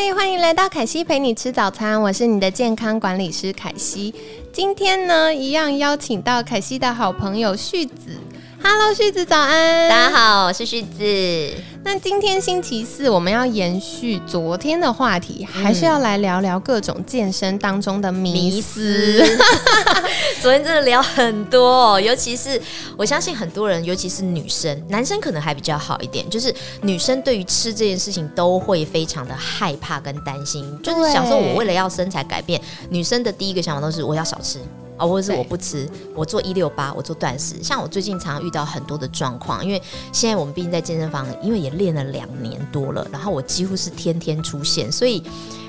嗨，欢迎来到凯西陪你吃早餐，我是你的健康管理师凯西。今天呢，一样邀请到凯西的好朋友旭子。Hello，旭子早安！大家好，我是旭子。那今天星期四，我们要延续昨天的话题，还是要来聊聊各种健身当中的迷思。昨天真的聊很多，尤其是我相信很多人，尤其是女生，男生可能还比较好一点，就是女生对于吃这件事情都会非常的害怕跟担心，就是想说，我为了要身材改变，女生的第一个想法都是我要少吃。啊，或者是我不吃，我做一六八，我做断食。像我最近常常遇到很多的状况，因为现在我们毕竟在健身房，因为也练了两年多了，然后我几乎是天天出现，所以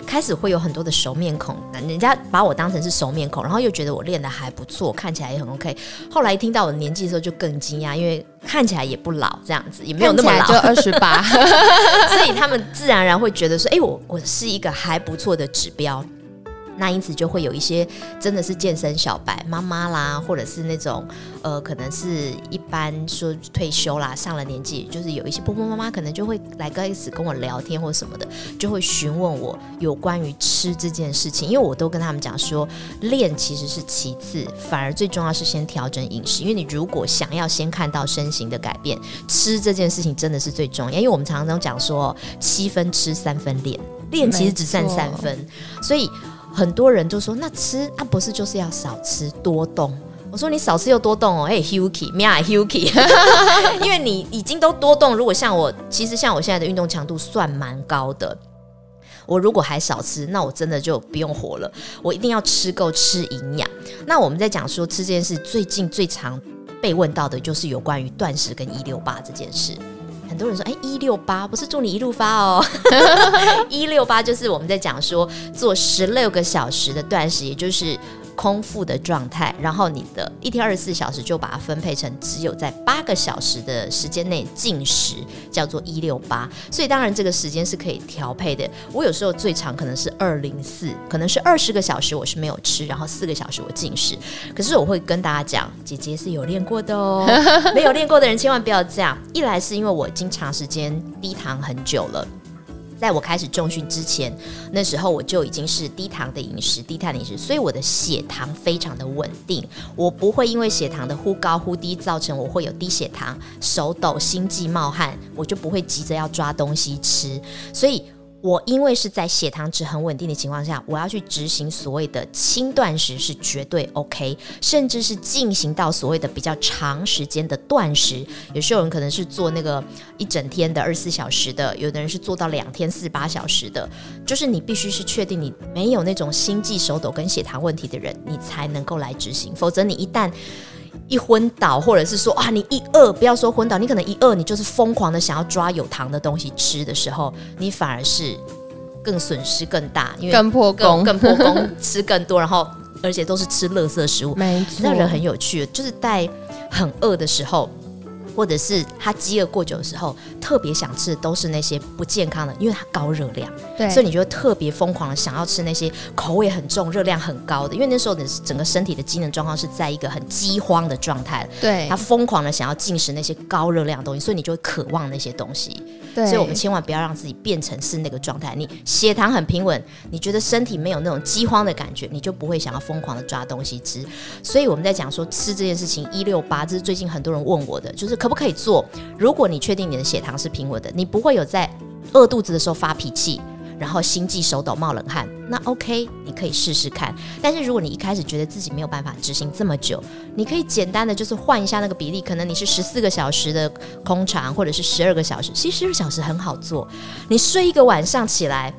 开始会有很多的熟面孔，人家把我当成是熟面孔，然后又觉得我练的还不错，看起来也很 OK。后来一听到我的年纪的时候，就更惊讶，因为看起来也不老，这样子也没有那么老，就二十八，所以他们自然而然会觉得说，哎，我我是一个还不错的指标。那因此就会有一些真的是健身小白妈妈啦，或者是那种呃，可能是一般说退休啦，上了年纪，就是有一些婆婆妈妈可能就会来开始跟我聊天或什么的，就会询问我有关于吃这件事情，因为我都跟他们讲说，练其实是其次，反而最重要是先调整饮食，因为你如果想要先看到身形的改变，吃这件事情真的是最重要，因为我们常常讲说七分吃三分练，练其实只占三分，所以。很多人就说：“那吃啊，不是就是要少吃多动？”我说：“你少吃又多动哦，哎，Huki，咩 Huki？因为你已经都多动。如果像我，其实像我现在的运动强度算蛮高的。我如果还少吃，那我真的就不用活了。我一定要吃够，吃营养。那我们在讲说吃这件事，最近最常被问到的就是有关于断食跟一六八这件事。”很多人说：“哎，一六八不是祝你一路发哦，一六八就是我们在讲说做十六个小时的断食，也就是。”空腹的状态，然后你的一天二十四小时就把它分配成只有在八个小时的时间内进食，叫做一六八。所以当然这个时间是可以调配的。我有时候最长可能是二零四，可能是二十个小时我是没有吃，然后四个小时我进食。可是我会跟大家讲，姐姐是有练过的哦，没有练过的人千万不要这样。一来是因为我已经长时间低糖很久了。在我开始重训之前，那时候我就已经是低糖的饮食、低碳饮食，所以我的血糖非常的稳定。我不会因为血糖的忽高忽低造成我会有低血糖、手抖、心悸、冒汗，我就不会急着要抓东西吃，所以。我因为是在血糖值很稳定的情况下，我要去执行所谓的轻断食是绝对 OK，甚至是进行到所谓的比较长时间的断食。有些人可能是做那个一整天的二十四小时的，有的人是做到两天四十八小时的。就是你必须是确定你没有那种心悸、手抖跟血糖问题的人，你才能够来执行。否则你一旦一昏倒，或者是说啊，你一饿，不要说昏倒，你可能一饿，你就是疯狂的想要抓有糖的东西吃的时候，你反而是更损失更大，因为更破功，更破功，吃更多，然后而且都是吃垃圾食物。没错，那人很有趣，就是在很饿的时候。或者是他饥饿过久的时候，特别想吃的都是那些不健康的，因为它高热量，对，所以你就会特别疯狂的想要吃那些口味很重、热量很高的。因为那时候你整个身体的机能状况是在一个很饥荒的状态，对，他疯狂的想要进食那些高热量的东西，所以你就会渴望那些东西。对，所以我们千万不要让自己变成是那个状态。你血糖很平稳，你觉得身体没有那种饥荒的感觉，你就不会想要疯狂的抓东西吃。所以我们在讲说吃这件事情，一六八，这是最近很多人问我的，就是可。不可以做？如果你确定你的血糖是平稳的，你不会有在饿肚子的时候发脾气，然后心悸、手抖、冒冷汗，那 OK，你可以试试看。但是如果你一开始觉得自己没有办法执行这么久，你可以简单的就是换一下那个比例，可能你是十四个小时的空肠，或者是十二个小时。其实十二小时很好做，你睡一个晚上起来，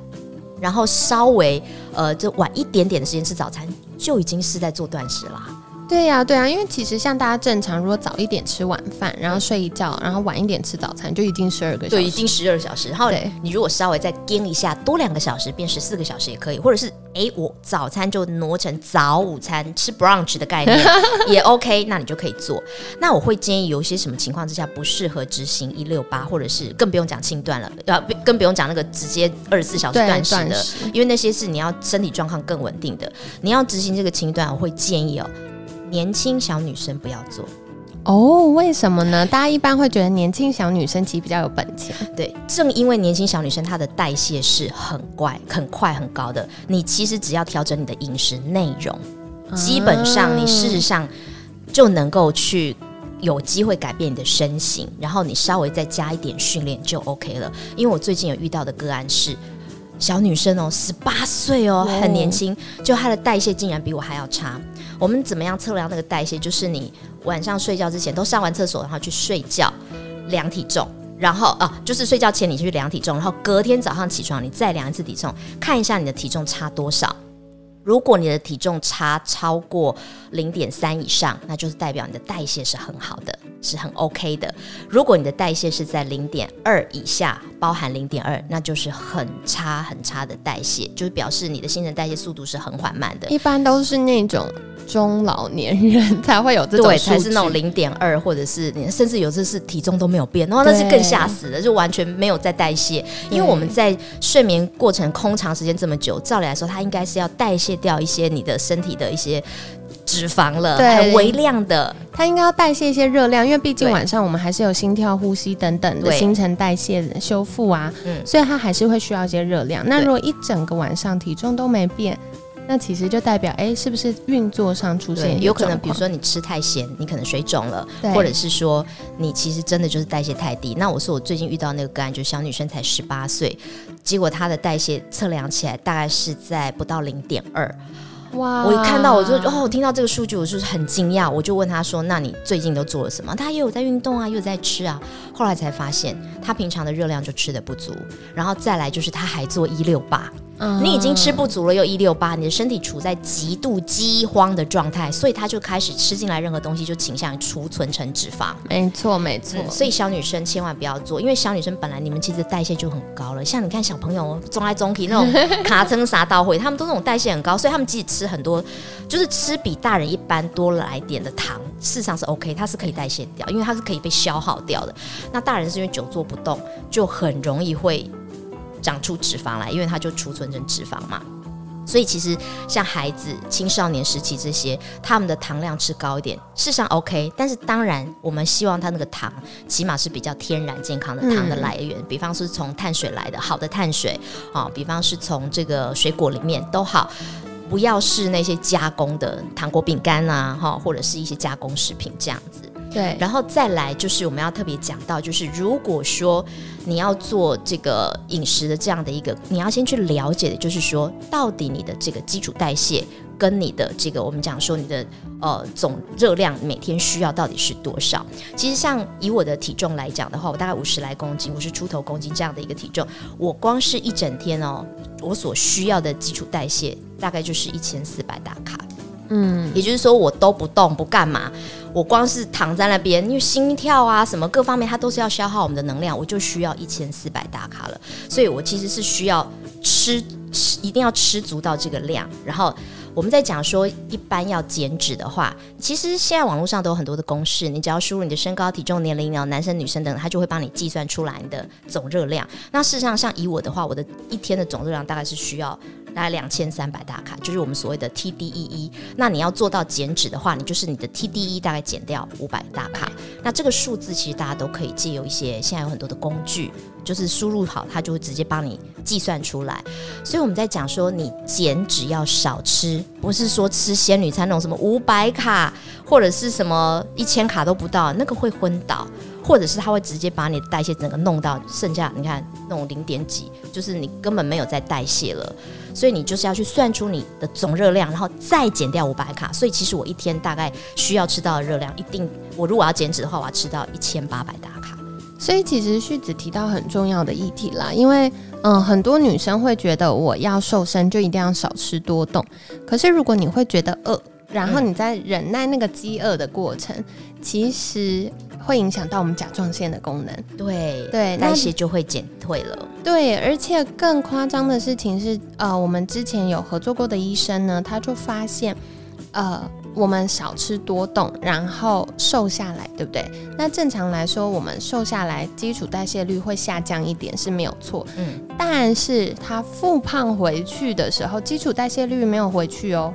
然后稍微呃就晚一点点的时间吃早餐，就已经是在做断食了。对呀，对啊，因为其实像大家正常，如果早一点吃晚饭，然后睡一觉，然后晚一点吃早餐，就已经十二个小时。对，已经十二小时。然后你如果稍微再颠一下，多两个小时变十四个小时也可以，或者是哎哎，我早餐就挪成早午餐吃 brunch 的概念 也 OK，那你就可以做。那我会建议有一些什么情况之下不适合执行一六八，或者是更不用讲轻断了，要更不用讲那个直接二十四小时断食的，因为那些是你要身体状况更稳定的。你要执行这个轻断，我会建议哦，年轻小女生不要做。哦，为什么呢？大家一般会觉得年轻小女生其实比较有本钱。对，正因为年轻小女生她的代谢是很怪、很快、很高的，你其实只要调整你的饮食内容，基本上你事实上就能够去有机会改变你的身形，然后你稍微再加一点训练就 OK 了。因为我最近有遇到的个案是小女生哦，十八岁哦，很年轻，就她的代谢竟然比我还要差。我们怎么样测量那个代谢？就是你晚上睡觉之前都上完厕所，然后去睡觉，量体重，然后啊，就是睡觉前你去量体重，然后隔天早上起床你再量一次体重，看一下你的体重差多少。如果你的体重差超过零点三以上，那就是代表你的代谢是很好的，是很 OK 的。如果你的代谢是在零点二以下，包含零点二，那就是很差很差的代谢，就是表示你的新陈代谢速度是很缓慢的。一般都是那种。中老年人才会有这种，对，才是那种零点二，或者是你甚至有的是体重都没有变，然后那是更吓死的，就完全没有在代谢。因为我们在睡眠过程空长时间这么久，照理来说，它应该是要代谢掉一些你的身体的一些脂肪了，很微量的，它应该要代谢一些热量，因为毕竟晚上我们还是有心跳、呼吸等等的新陈代谢修复啊，嗯所以它还是会需要一些热量。那如果一整个晚上体重都没变。那其实就代表，哎，是不是运作上出现有可能？比如说你吃太咸，你可能水肿了，或者是说你其实真的就是代谢太低。那我说我最近遇到那个个案，就小女生才十八岁，结果他的代谢测量起来大概是在不到零点二。哇！我一看到我就哦，听到这个数据，我就是很惊讶。我就问他说：“那你最近都做了什么？”他也有在运动啊，又在吃啊。后来才发现，他平常的热量就吃的不足，然后再来就是他还做一六八。你已经吃不足了，又一六八，你的身体处在极度饥荒的状态，所以他就开始吃进来任何东西就倾向于储存成脂肪。没错，没错。所以小女生千万不要做，因为小女生本来你们其实代谢就很高了。像你看小朋友中来中去那种 卡称啥到会，他们都那种代谢很高，所以他们即使吃很多，就是吃比大人一般多来点的糖，事实上是 OK，它是可以代谢掉，因为它是可以被消耗掉的。那大人是因为久坐不动，就很容易会。长出脂肪来，因为它就储存成脂肪嘛。所以其实像孩子、青少年时期这些，他们的糖量吃高一点，事实上 OK。但是当然，我们希望他那个糖起码是比较天然健康的糖的来源，比方是从碳水来的，好的碳水啊，比方是从这个水果里面都好，不要是那些加工的糖果、饼干啊，哈，或者是一些加工食品这样子。对，然后再来就是我们要特别讲到，就是如果说你要做这个饮食的这样的一个，你要先去了解的，就是说到底你的这个基础代谢跟你的这个我们讲说你的呃总热量每天需要到底是多少？其实像以我的体重来讲的话，我大概五十来公斤，五十出头公斤这样的一个体重，我光是一整天哦，我所需要的基础代谢大概就是一千四百大卡。嗯，也就是说我都不动不干嘛，我光是躺在那边，因为心跳啊什么各方面，它都是要消耗我们的能量，我就需要一千四百大卡了。所以我其实是需要吃吃，一定要吃足到这个量。然后我们在讲说，一般要减脂的话，其实现在网络上都有很多的公式，你只要输入你的身高、体重、年龄啊，男生女生等，它就会帮你计算出来你的总热量。那事实上，像以我的话，我的一天的总热量大概是需要。大概两千三百大卡，就是我们所谓的 TDEE。那你要做到减脂的话，你就是你的 TDE 大概减掉五百大卡。那这个数字其实大家都可以借由一些现在有很多的工具，就是输入好，它就会直接帮你计算出来。所以我们在讲说，你减脂要少吃，不是说吃仙女餐那种什么五百卡或者是什么一千卡都不到，那个会昏倒。或者是它会直接把你的代谢整个弄到剩下，你看那种零点几，就是你根本没有在代谢了，所以你就是要去算出你的总热量，然后再减掉五百卡。所以其实我一天大概需要吃到的热量，一定我如果要减脂的话，我要吃到一千八百大卡。所以其实旭子提到很重要的议题啦，因为嗯，很多女生会觉得我要瘦身就一定要少吃多动，可是如果你会觉得饿，然后你在忍耐那个饥饿的过程，其实。会影响到我们甲状腺的功能。对对那代谢就会减退了。对，而且更夸张的事情是，呃，我们之前有合作过的医生呢，他就发现，呃，我们少吃多动，然后瘦下来，对不对？那正常来说，我们瘦下来，基础代谢率会下降一点是没有错，嗯，但是他复胖回去的时候，基础代谢率没有回去哦，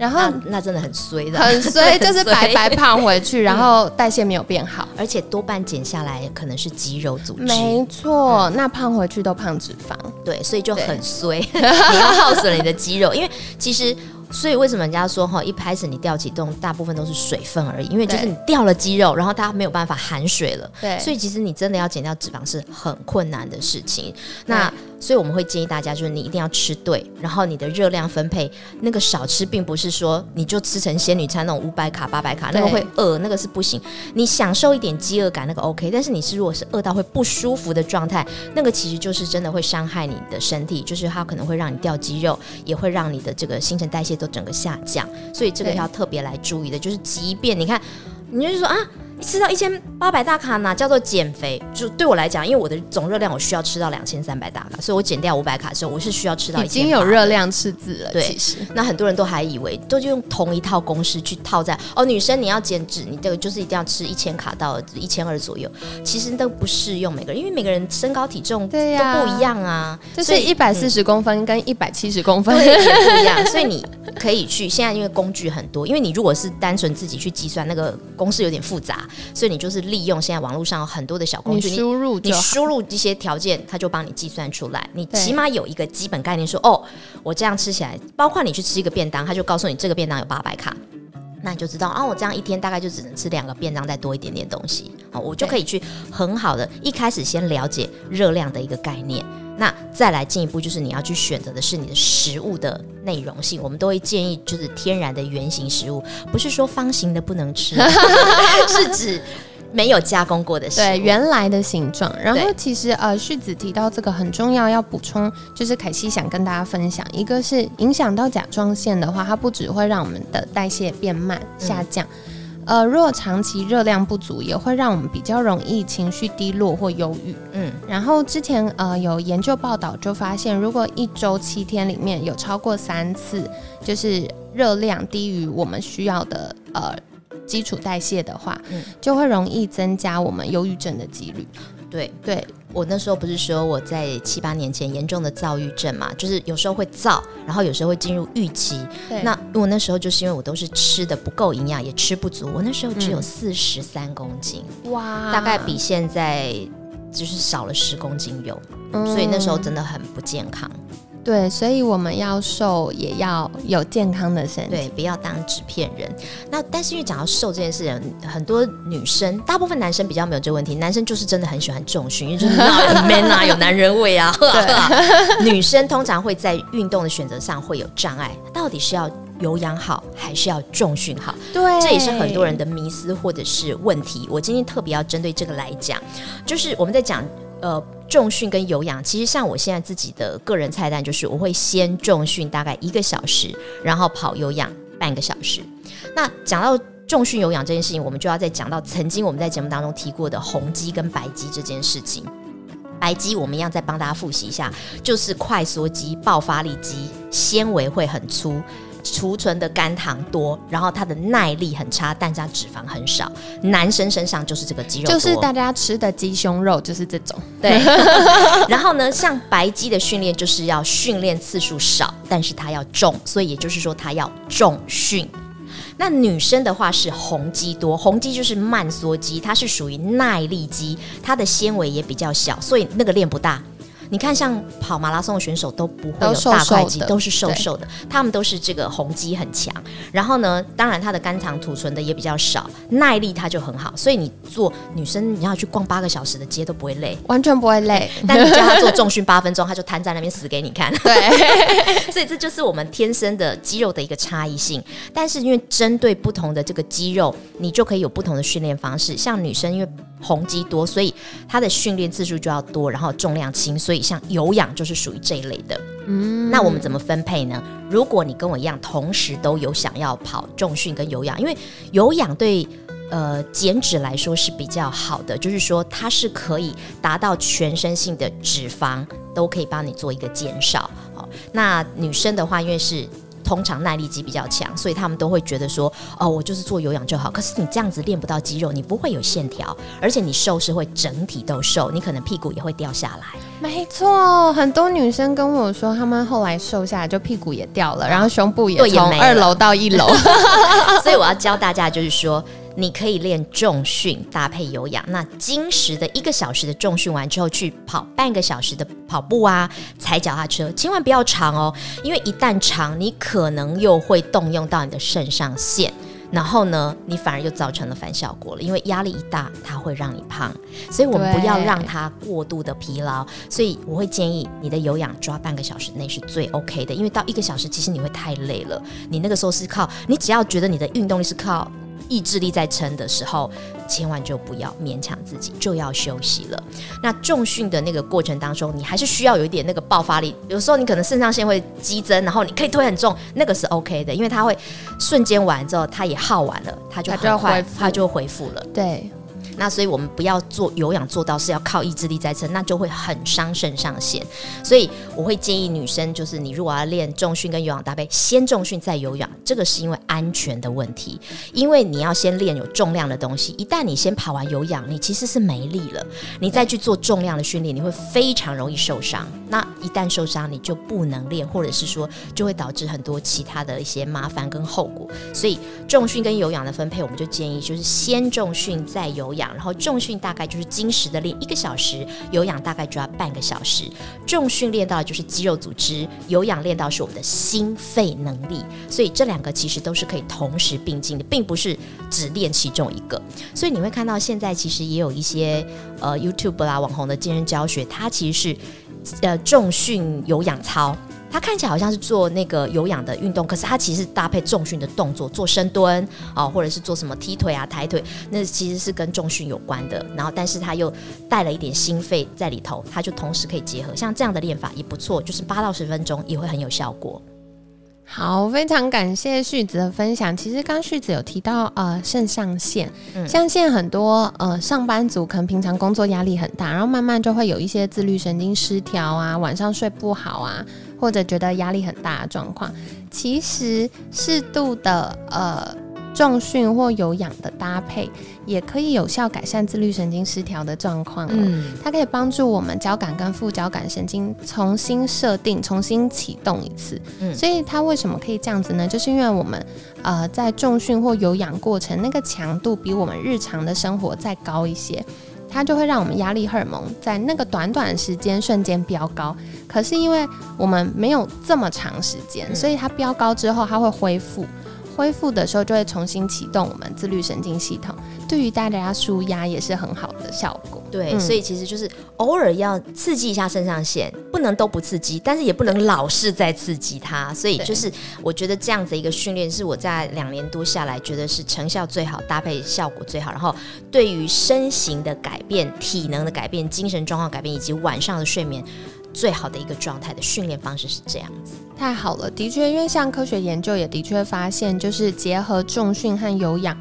然后那那真的很衰的，很衰，就是白白胖回去，然后代谢没有变好。而且多半减下来可能是肌肉组织，没错，那胖回去都胖脂肪。对，所以就很衰，你要耗损了你的肌肉，因为其实。所以为什么人家说哈，一开始你掉启动，大部分都是水分而已，因为就是你掉了肌肉，然后它没有办法含水了，对，所以其实你真的要减掉脂肪是很困难的事情。那所以我们会建议大家，就是你一定要吃对，然后你的热量分配那个少吃，并不是说你就吃成仙女餐那种五百卡、八百卡，那个会饿，那个是不行。你享受一点饥饿感，那个 OK，但是你是如果是饿到会不舒服的状态，那个其实就是真的会伤害你的身体，就是它可能会让你掉肌肉，也会让你的这个新陈代谢都整个下降，所以这个要特别来注意的，就是即便你看，你就是说啊。吃到一千八百大卡哪叫做减肥？就对我来讲，因为我的总热量我需要吃到两千三百大卡，所以我减掉五百卡的时候，我是需要吃到已经有热。量赤字了。对其实那很多人都还以为都用同一套公式去套在哦，女生你要减脂，你这个就是一定要吃一千卡到一千二左右，其实都不适用每个人，因为每个人身高体重对呀都不一样啊，就是一百四十公分跟一百七十公分。对，也不一样，所以你可以去。现在因为工具很多，因为你如果是单纯自己去计算，那个公式有点复杂，所以你就是利用现在网络上有很多的小工具，你输入。你输入一些条件，它就帮你计算出来。你起码有一个基本概念说，哦，我这样吃起来，包括你去吃一个便当，它就告诉你这个便当有八百卡。那你就知道啊，我这样一天大概就只能吃两个便当，再多一点点东西，好，我就可以去很好的一开始先了解热量的一个概念。那再来进一步就是你要去选择的是你的食物的内容性，我们都会建议就是天然的圆形食物，不是说方形的不能吃，是指没有加工过的食物。对原来的形状，然后其实呃，旭子提到这个很重要，要补充，就是凯西想跟大家分享，一个是影响到甲状腺的话，它不只会让我们的代谢变慢下降，呃，如果长期热量不足，也会让我们比较容易情绪低落或忧郁。嗯，然后之前呃有研究报道就发现，如果一周七天里面有超过三次，就是热量低于我们需要的呃基础代谢的话，嗯就会容易增加我们忧郁症的几率。对。对我那时候不是说我在七八年前严重的躁郁症嘛，就是有时候会躁，然后有时候会进入预期。那我那时候就是因为我都是吃的不够营养，也吃不足，我那时候只有嗯四十三公斤，哇大概比现在就是少了十公斤有，所以那时候真的很不健康。对，所以我们要瘦也要有健康的身体。对，不要当纸片人。那但是因为讲到瘦这件事情，很多女生，大部分男生比较没有这个问题，男生就是真的很喜欢重训，因为就是很 man 啊，有男人味啊。女生通常会在运动的选择上会有障碍，到底是要有氧好还是要重训好？对，这也是很多人的迷思或者是问题。我今天特别要针对这个来讲，就是我们在讲呃重训跟有氧，其实像我现在自己的个人菜单，就是我会先重训大概一个小时，然后跑有氧半个小时。那讲到重训有氧这件事情，我们就要再讲到曾经我们在节目当中提过的红肌跟白肌这件事情。白肌我们一样再帮大家复习一下，就是快缩肌、爆发力肌，纤维会很粗，储存的肝糖多，然后它的耐力很差，但是它脂肪很少。男生身上就是这个肌肉多，就是大家吃的鸡胸肉就是这种。对。然后呢，像白肌的训练就是要训练次数少，但是它要重，所以也就是说它要重训。那女生的话是红肌多，红肌就是慢缩肌，它是属于耐力肌，它的纤维也比较小，所以那个练不大。你看，像跑马拉松的选手都不会有大块肌，都是瘦瘦的，他们都是这个红肌很强。然后呢，当然他的肝糖储存的也比较少，耐力他就很好，所以你做女生你要去逛八个小时的街都不会累。完全不会累，但你叫他做重训八分钟，他就瘫在那边死给你看。对，所以这就是我们天生的肌肉的一个差异性。但是因为针对不同的这个肌肉，你就可以有不同的训练方式。像女生因为红肌多，所以它的训练次数就要多，然后重量轻，所以像有氧就是属于这一类的。嗯，那我们怎么分配呢？如果你跟我一样，同时都有想要跑重训跟有氧，因为有氧对呃减脂来说是比较好的，就是说它是可以达到全身性的脂肪都可以帮你做一个减少。好，那女生的话，因为是。通常耐力肌比较强，所以他们都会觉得说，哦，我就是做有氧就好。可是你这样子练不到肌肉，你不会有线条，而且你瘦是会整体都瘦，你可能屁股也会掉下来。没错，很多女生跟我说，她们后来瘦下来就屁股也掉了，然后胸部也从二楼到一楼。所以我要教大家就是说。你可以练重训搭配有氧，那精实的一个小时的重训完之后，去跑半个小时的跑步啊，踩脚踏车，千万不要长哦，因为一旦长，你可能又会动用到你的肾上腺，然后呢，你反而又造成了反效果了，因为压力一大，它会让你胖，所以我们不要让它过度的疲劳，所以我会建议你的有氧抓半个小时内是最 OK 的，因为到一个小时其实你会太累了，你那个时候是靠你只要觉得你的运动力是靠。意志力在撑的时候，千万就不要勉强自己，就要休息了。那重训的那个过程当中，你还是需要有一点那个爆发力。有时候你可能肾上腺会激增，然后你可以推很重，那个是 OK 的，因为它会瞬间完之后，它也耗完了，它就很快它就恢复了。对。那所以，我们不要做有氧做到是要靠意志力在撑，那就会很伤肾上腺。所以我会建议女生，就是你如果要练重训跟有氧搭配，先重训再有氧，这个是因为安全的问题。因为你要先练有重量的东西，一旦你先跑完有氧，你其实是没力了，你再去做重量的训练，你会非常容易受伤。那一旦受伤，你就不能练，或者是说就会导致很多其他的一些麻烦跟后果。所以重训跟有氧的分配，我们就建议就是先重训再有氧。然后重训大概就是精实的练一个小时，有氧大概就要半个小时。重训练到就是肌肉组织，有氧练到是我们的心肺能力。所以这两个其实都是可以同时并进的，并不是只练其中一个。所以你会看到现在其实也有一些呃 YouTube 啦网红的健身教学，它其实是呃重训有氧操。它看起来好像是做那个有氧的运动，可是它其实搭配重训的动作，做深蹲啊，或者是做什么踢腿啊、抬腿，那其实是跟重训有关的。然后，但是它又带了一点心肺在里头，它就同时可以结合。像这样的练法也不错，就是八到十分钟也会很有效果。好，非常感谢旭子的分享。其实刚旭子有提到，呃，肾上腺，像现在很多呃上班族可能平常工作压力很大，然后慢慢就会有一些自律神经失调啊，晚上睡不好啊。或者觉得压力很大的状况，其实适度的呃重训或有氧的搭配，也可以有效改善自律神经失调的状况。嗯，它可以帮助我们交感跟副交感神经重新设定、重新启动一次。嗯，所以它为什么可以这样子呢？就是因为我们呃在重训或有氧过程，那个强度比我们日常的生活再高一些。它就会让我们压力荷尔蒙在那个短短的时间瞬间飙高，可是因为我们没有这么长时间，所以它飙高之后它会恢复。恢复的时候就会重新启动我们自律神经系统，对于大家舒压也是很好的效果。对，所以其实就是偶尔要刺激一下肾上腺，不能都不刺激，但是也不能老是在刺激它。所以就是我觉得这样子一个训练是我在两年多下来觉得是成效最好、搭配效果最好，然后对于身形的改变、体能的改变、精神状况改变以及晚上的睡眠。最好的一个状态的训练方式是这样子，太好了，的确，因为像科学研究也的确发现，就是结合重训和有氧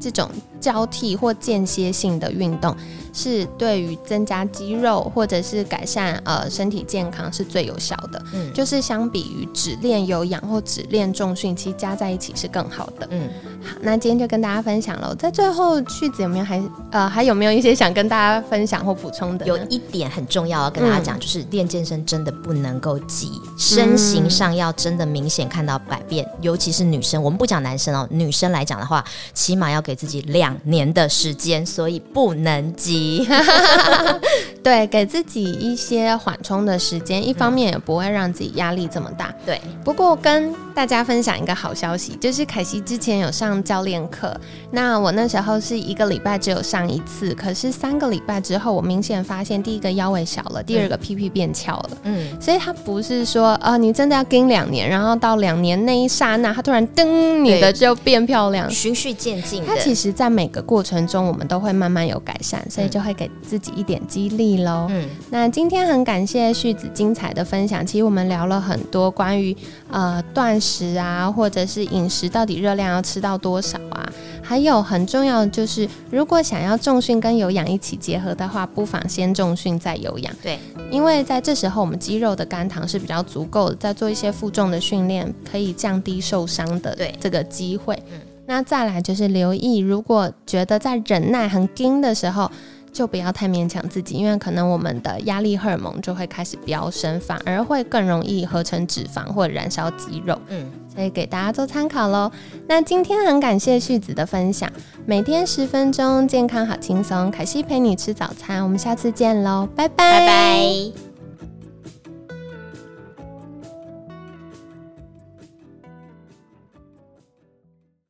这种交替或间歇性的运动。是对于增加肌肉或者是改善呃身体健康是最有效的，嗯，就是相比于只练有氧或只练重训，其实加在一起是更好的，嗯，好，那今天就跟大家分享了，在最后句子有没有还呃还有没有一些想跟大家分享或补充的？有一点很重要要跟大家讲，就是练健身真的不能够急，身形上要真的明显看到改变，尤其是女生，我们不讲男生哦，女生来讲的话，起码要给自己两年的时间，所以不能急。哈哈哈哈哈对，给自己一些缓冲的时间，一方面也不会让自己压力这么大。对，不过跟大家分享一个好消息，就是凯西之前有上教练课，那我那时候是一个礼拜只有上一次，可是三个礼拜之后，我明显发现第一个腰围小了，第二个屁屁变翘了。嗯，所以它不是说呃你真的要跟两年，然后到两年那一刹那，它突然噔，你的就变漂亮，循序渐进。它其实在每个过程中，我们都会慢慢有改善，所以就。就会给自己一点激励喽。嗯，那今天很感谢旭子精彩的分享。其实我们聊了很多关于呃断食啊，或者是饮食到底热量要吃到多少啊，还有很重要的就是，如果想要重训跟有氧一起结合的话，不妨先重训再有氧。对，因为在这时候我们肌肉的肝糖是比较足够的，在做一些负重的训练，可以降低受伤的对这个机会。嗯那再来就是留意，如果觉得在忍耐很紧的时候，就不要太勉强自己，因为可能我们的压力荷尔蒙就会开始飙升，反而会更容易合成脂肪或燃烧肌肉。嗯，所以给大家做参考喽。那今天很感谢旭子的分享，每天十分钟，健康好轻松。凯西陪你吃早餐，我们下次见喽，拜拜，拜拜。